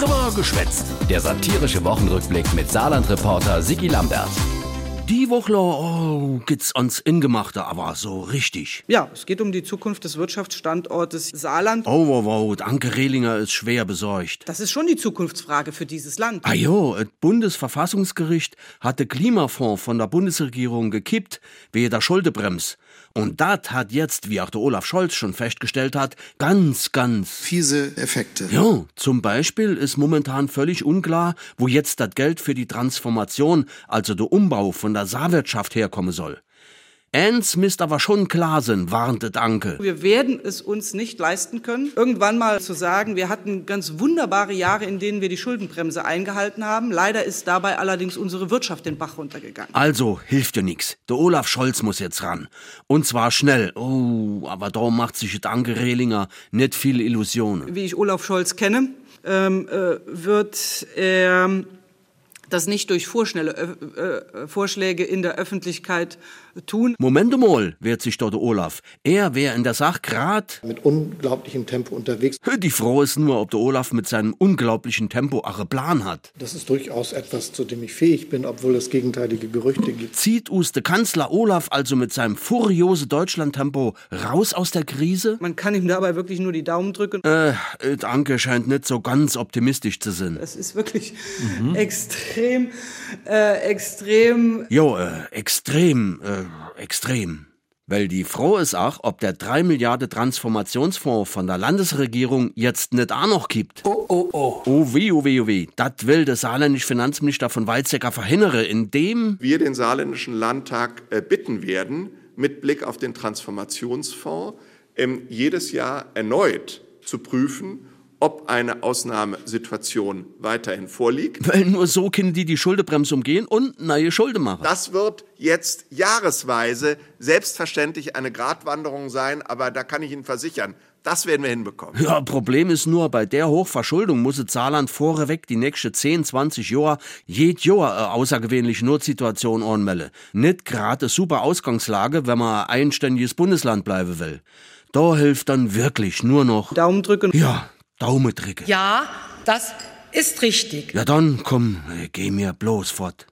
Drüber geschwätzt. Der satirische Wochenrückblick mit Saarland-Reporter Sigi Lambert. Die Woche oh, geht's ans Ingemachte, aber so richtig. Ja, es geht um die Zukunft des Wirtschaftsstandortes Saarland. Oh, wow, wow, Anke Rehlinger ist schwer besorgt. Das ist schon die Zukunftsfrage für dieses Land. Ah jo, das Bundesverfassungsgericht hat den Klimafonds von der Bundesregierung gekippt, wegen der Schuldebremse. Und das hat jetzt, wie auch der Olaf Scholz schon festgestellt hat, ganz, ganz fiese Effekte. Ja, zum Beispiel ist momentan völlig unklar, wo jetzt das Geld für die Transformation, also der Umbau von der Saarwirtschaft herkommen soll. Eins misst aber schon klar sein, warnte Danke. Wir werden es uns nicht leisten können, irgendwann mal zu sagen, wir hatten ganz wunderbare Jahre, in denen wir die Schuldenbremse eingehalten haben. Leider ist dabei allerdings unsere Wirtschaft den Bach runtergegangen. Also, hilft dir nix. Der Olaf Scholz muss jetzt ran. Und zwar schnell. Oh, aber da macht sich Danke Rehlinger nicht viel Illusionen. Wie ich Olaf Scholz kenne, ähm, äh, wird er das nicht durch vorschnelle äh, äh, Vorschläge in der Öffentlichkeit tun. Moment mal, wehrt sich dort Olaf. Er wäre in der Sache grad mit unglaublichem Tempo unterwegs. Die Frau ist nur, ob der Olaf mit seinem unglaublichen Tempo einen Plan hat. Das ist durchaus etwas, zu dem ich fähig bin, obwohl es gegenteilige Gerüchte gibt. Zieht us der Kanzler Olaf also mit seinem furiose Deutschland-Tempo raus aus der Krise? Man kann ihm dabei wirklich nur die Daumen drücken. Äh, Danke scheint nicht so ganz optimistisch zu sein. Es ist wirklich mhm. extrem, äh, extrem. Jo, äh, extrem, äh, extrem. Weil die froh ist auch, ob der 3 Milliarden Transformationsfonds von der Landesregierung jetzt nicht auch noch gibt. Oh, oh, oh. Oh weh, oh weh, oh weh. Das will der saarländische Finanzminister von Weizsäcker verhindern, indem wir den saarländischen Landtag äh, bitten werden, mit Blick auf den Transformationsfonds ähm, jedes Jahr erneut zu prüfen, ob eine Ausnahmesituation weiterhin vorliegt. Weil nur so können die die Schuldebremse umgehen und neue Schulden machen. Das wird jetzt jahresweise selbstverständlich eine Gratwanderung sein, aber da kann ich Ihnen versichern, das werden wir hinbekommen. Ja, Problem ist nur, bei der Hochverschuldung muss Saarland vorweg die nächsten 10, 20 Jahre jed Jahr eine außergewöhnliche Notsituation anmelden. Nicht gerade super Ausgangslage, wenn man ein eigenständiges Bundesland bleiben will. Da hilft dann wirklich nur noch Daumen drücken. Ja, Daumen drücken. Ja, das ist richtig. Ja dann, komm, geh mir bloß fort.